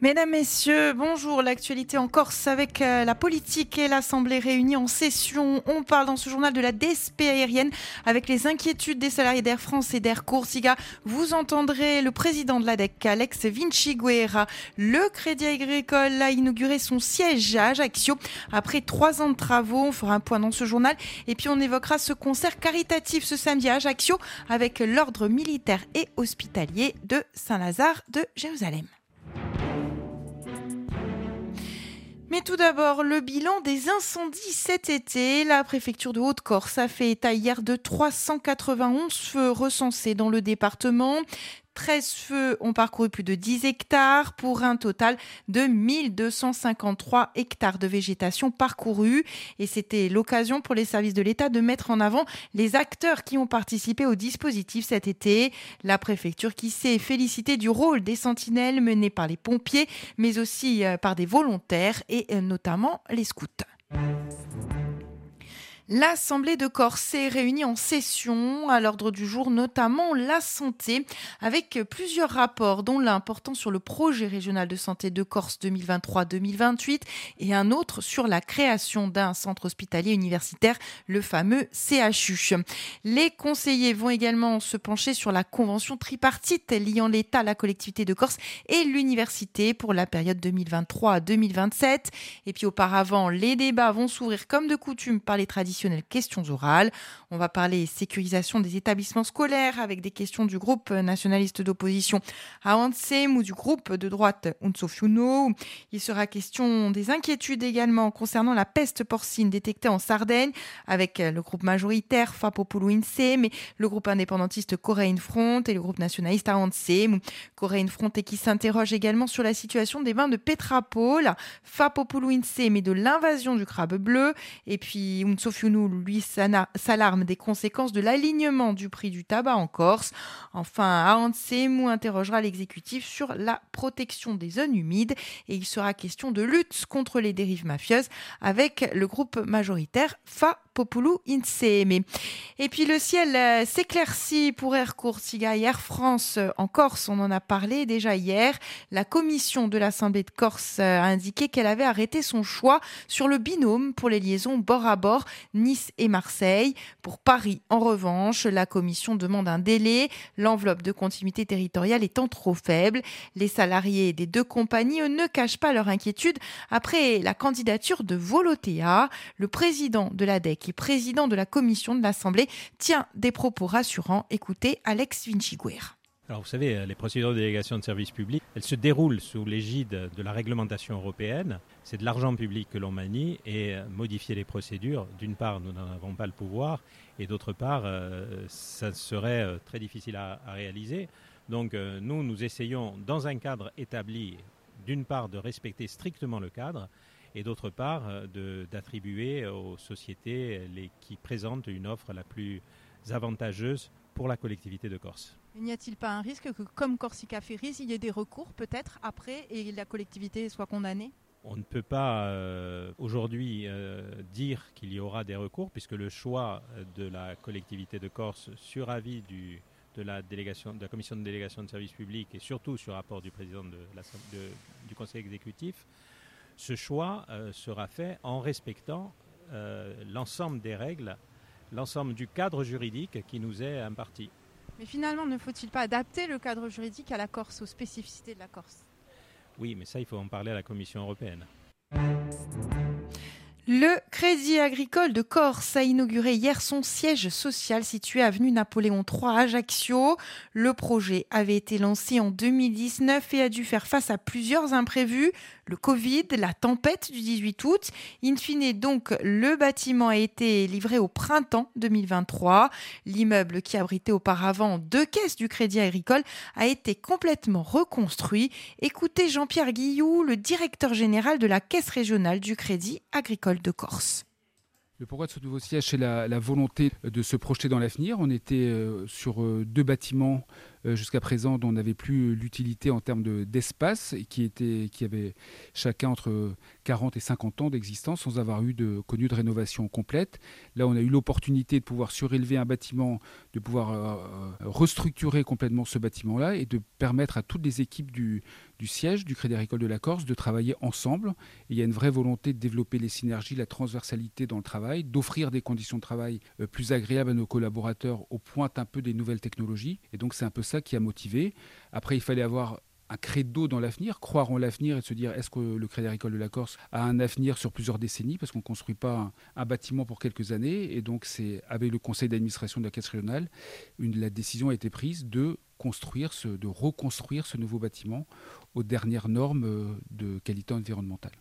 Mesdames, Messieurs, bonjour. L'actualité en Corse avec euh, la politique et l'Assemblée réunie en session. On parle dans ce journal de la DSP aérienne avec les inquiétudes des salariés d'Air France et d'Air Corsica. Vous entendrez le président de l'ADEC, Alex Vinci Guerra. Le Crédit Agricole a inauguré son siège à Ajaccio après trois ans de travaux. On fera un point dans ce journal. Et puis on évoquera ce concert caritatif ce samedi à Ajaccio avec l'ordre militaire et hospitalier de Saint-Lazare de Jérusalem. Mais tout d'abord, le bilan des incendies cet été. La préfecture de Haute-Corse a fait état hier de 391 feux recensés dans le département. 13 feux ont parcouru plus de 10 hectares pour un total de 1253 hectares de végétation parcourus. Et c'était l'occasion pour les services de l'État de mettre en avant les acteurs qui ont participé au dispositif cet été. La préfecture qui s'est félicitée du rôle des sentinelles menées par les pompiers, mais aussi euh, par des volontaires et euh, notamment les scouts. L'Assemblée de Corse s'est réunie en session à l'ordre du jour, notamment la santé, avec plusieurs rapports, dont l'un portant sur le projet régional de santé de Corse 2023-2028 et un autre sur la création d'un centre hospitalier universitaire, le fameux CHU. Les conseillers vont également se pencher sur la convention tripartite liant l'État, la collectivité de Corse et l'université pour la période 2023-2027. Et puis auparavant, les débats vont s'ouvrir comme de coutume par les traditions questions orales. On va parler sécurisation des établissements scolaires avec des questions du groupe nationaliste d'opposition Awansem ou du groupe de droite Unsofiuno. Il sera question des inquiétudes également concernant la peste porcine détectée en Sardaigne avec le groupe majoritaire Fapopulu mais le groupe indépendantiste Coréen Front et le groupe nationaliste Awansem. Coréen Front et qui s'interroge également sur la situation des vins de Petrapol, Fapopulu mais de l'invasion du crabe bleu et puis Unsofiuno lui, s'alarme des conséquences de l'alignement du prix du tabac en Corse. Enfin, Mou interrogera l'exécutif sur la protection des zones humides et il sera question de lutte contre les dérives mafieuses avec le groupe majoritaire FA Insieme. Et puis le ciel euh, s'éclaircit pour Air Corsica et Air France euh, en Corse. On en a parlé déjà hier. La commission de l'Assemblée de Corse euh, a indiqué qu'elle avait arrêté son choix sur le binôme pour les liaisons bord à bord Nice et Marseille. Pour Paris, en revanche, la commission demande un délai, l'enveloppe de continuité territoriale étant trop faible. Les salariés des deux compagnies ne cachent pas leur inquiétude après la candidature de Volotea. Le président de DEC président de la commission de l'Assemblée, tient des propos rassurants. Écoutez Alex Vinciguer. Alors vous savez, les procédures de délégation de services publics, elles se déroulent sous l'égide de la réglementation européenne. C'est de l'argent public que l'on manie et modifier les procédures, d'une part, nous n'en avons pas le pouvoir et d'autre part, euh, ça serait euh, très difficile à, réaliser. Donc euh, nous, nous essayons, dans un cadre établi, d'une part, de respecter strictement le cadre et d'autre part euh, d'attribuer aux sociétés les, qui présentent une offre la plus avantageuse pour la collectivité de Corse. N'y a-t-il pas un risque que, comme Corsica Ferris, il y ait des recours peut-être après et la collectivité soit condamnée? On ne peut pas euh, aujourd'hui euh, dire qu'il y aura des recours puisque le choix de la collectivité de Corse sur avis du, de, la délégation, de la commission de délégation de services publics et surtout sur rapport du président de du conseil exécutif ce choix euh, sera fait en respectant euh, l'ensemble des règles, l'ensemble du cadre juridique qui nous est imparti. Mais finalement, ne faut-il pas adapter le cadre juridique à la Corse, aux spécificités de la Corse? Oui, mais ça, il faut en parler à la Commission européenne. Le Crédit Agricole de Corse a inauguré hier son siège social situé avenue Napoléon III à Ajaccio. Le projet avait été lancé en 2019 et a dû faire face à plusieurs imprévus, le Covid, la tempête du 18 août. In fine, donc, le bâtiment a été livré au printemps 2023. L'immeuble qui abritait auparavant deux caisses du Crédit Agricole a été complètement reconstruit. Écoutez Jean-Pierre Guillou, le directeur général de la Caisse régionale du Crédit Agricole de Corse. Le pourquoi de ce nouveau siège, c'est la, volonté de se projeter dans l'avenir? On était euh, sur euh, deux bâtiments jusqu'à présent dont on n'avait plus l'utilité en termes d'espace et qui, était, qui avaient chacun entre 40 et 50 ans d'existence sans avoir eu de, connu de rénovation complète. Là, on a eu l'opportunité de pouvoir surélever un bâtiment, de pouvoir restructurer complètement ce bâtiment-là et de permettre à toutes les équipes du, siège du Crédit Agricole de la Corse de travailler ensemble. il y a une vraie volonté de développer les synergies, la transversalité dans le travail, d'offrir des conditions de travail euh, plus agréables à nos collaborateurs au point un peu des nouvelles technologies. Et donc c'est un peu ça qui a motivé. Après, il fallait avoir un credo dans l'avenir, croire en l'avenir et se dire est-ce que le Crédit Agricole de la Corse a un avenir sur plusieurs décennies? Parce qu'on ne construit pas un, bâtiment pour quelques années. Et donc, c'est avec le conseil d'administration de la Caisse régionale, une, la décision a été prise de construire, de reconstruire ce nouveau bâtiment aux dernières normes euh, de qualité environnementale.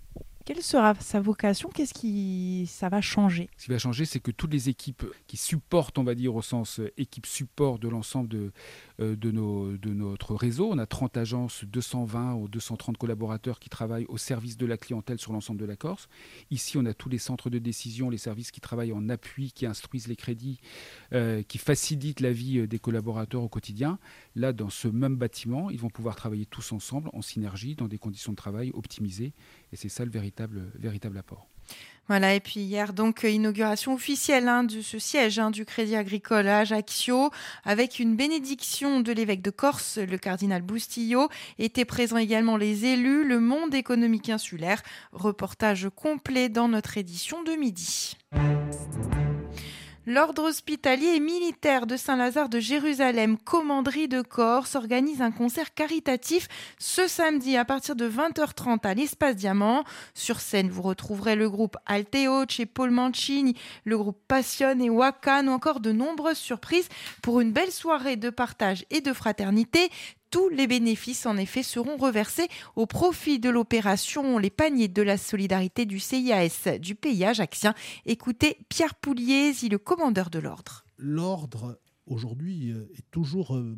Quelle sera sa vocation? Qu'est-ce qui ça va changer? Ce qui va changer, c'est que toutes les équipes qui supportent, on va dire au sens euh, équipe support de l'ensemble de, euh, de, de notre réseau, on a 30 agences, 220 ou 230 collaborateurs qui travaillent au service de la clientèle sur l'ensemble de la Corse. Ici, on a tous les centres de décision, les services qui travaillent en appui, qui instruisent les crédits, euh, qui facilitent la vie des collaborateurs au quotidien. Là, dans ce même bâtiment, ils vont pouvoir travailler tous ensemble en synergie, dans des conditions de travail optimisées. Et c'est ça le véritable, véritable apport. Voilà, et puis hier, donc, euh, inauguration officielle hein, de ce siège hein, du Crédit Agricole à Ajaccio, avec une bénédiction de l'évêque de Corse, le cardinal Boustillot. Étaient présents également les élus, le monde économique insulaire. Reportage complet dans notre édition de midi. L'ordre hospitalier et militaire de Saint-Lazare de Jérusalem, commanderie de Corse, organise un concert caritatif ce samedi à partir de 20h30 à l'Espace Diamant. Sur scène, vous retrouverez le groupe Alteo, chez Paul Mancini, le groupe Passion et Wakan ou encore de nombreuses surprises pour une belle soirée de partage et de fraternité. Tous les bénéfices, en effet, seront reversés au profit de l'opération Les paniers de la solidarité du CIAS du pays ajaxien. Écoutez Pierre Pouliez, le commandeur de l'ordre. L'ordre, aujourd'hui, euh, est toujours euh,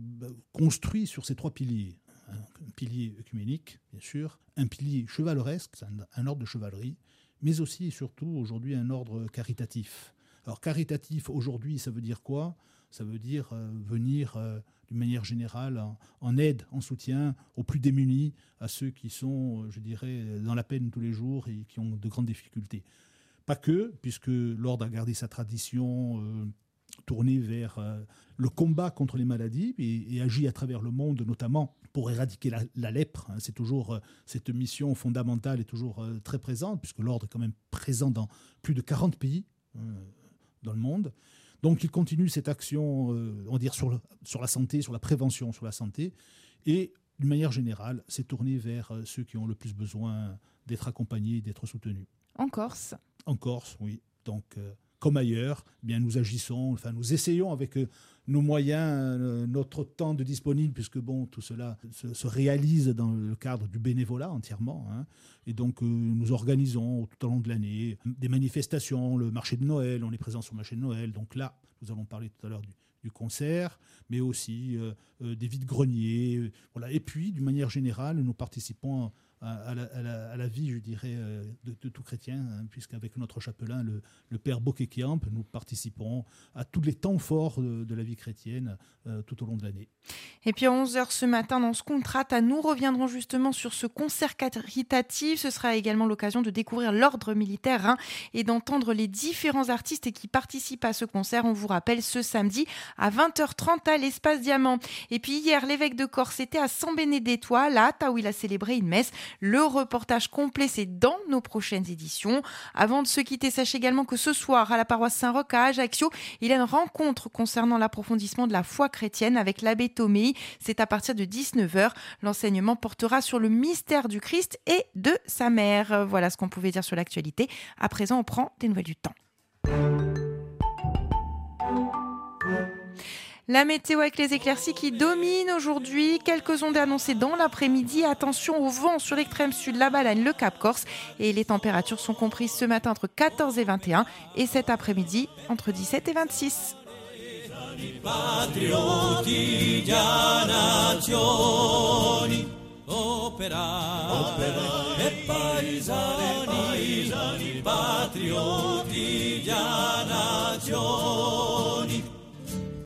construit sur ces trois piliers. Un pilier œcuménique, bien sûr, un pilier chevaleresque, un ordre de chevalerie, mais aussi et surtout aujourd'hui un ordre caritatif. Alors caritatif, aujourd'hui, ça veut dire quoi? Ça veut dire euh, venir d'une manière générale, en, aide, en soutien aux plus démunis, à ceux qui sont, je dirais, dans la peine tous les jours et qui ont de grandes difficultés. Pas que, puisque l'ordre a gardé sa tradition euh, tournée vers euh, le combat contre les maladies et, agit à travers le monde, notamment pour éradiquer la, lèpre. Hein. C'est toujours euh, cette mission fondamentale est toujours très présente, puisque l'ordre est quand même présent dans plus de 40 pays dans le monde. Donc il continue cette action, euh, on va dire, sur, sur la santé, sur la prévention, sur la santé. Et d'une manière générale, c'est tourné vers euh, ceux qui ont le plus besoin d'être accompagnés, d'être soutenus. En Corse? En Corse, oui. Donc, euh, comme ailleurs, eh bien nous agissons, enfin nous essayons avec nos moyens, notre temps de disponible, puisque bon, tout cela se, réalise dans le cadre du bénévolat entièrement. Hein. Et donc nous organisons tout au long de l'année des manifestations, le marché de Noël, on est présent sur le marché de Noël. Donc là, nous allons parler tout à l'heure du, concert, mais aussi des vides-greniers. voilà. Et puis, d'une manière générale, nous participons à, la, vie, je dirais, euh, de, tout chrétien, hein, puisqu'avec notre chapelain, le, le père Bokekiamp, nous participons à tous les temps forts de, la vie chrétienne euh, tout au long de l'année. Et puis à 11h ce matin, dans ce contrat, nous reviendrons justement sur ce concert caritatif. Ce sera également l'occasion de découvrir l'ordre militaire hein, et d'entendre les différents artistes qui participent à ce concert. On vous rappelle ce samedi à 20h30 à l'Espace Diamant. Et puis hier, l'évêque de Corse était à San Benedetto, là, où il a célébré une messe. Le reportage complet, c'est dans nos prochaines éditions. Avant de se quitter, sachez également que ce soir, à la paroisse Saint-Roch à Ajaccio, il y a une rencontre concernant l'approfondissement de la foi chrétienne avec l'abbé C'est à partir de 19h. L'enseignement portera sur le mystère du Christ et de sa mère. Voilà ce qu'on pouvait dire sur l'actualité. À présent, on prend des nouvelles du temps. La météo avec les éclaircies qui dominent aujourd'hui. Quelques ondes annoncées dans l'après-midi. Attention au vent sur l'extrême sud, la Balagne, le Cap Corse. Et les températures sont comprises ce matin entre 14 et 21 et cet après-midi entre 17 et 26. Giovani patrioti di nazioni, operai, operai e paesani, paesani patrioti di nazioni.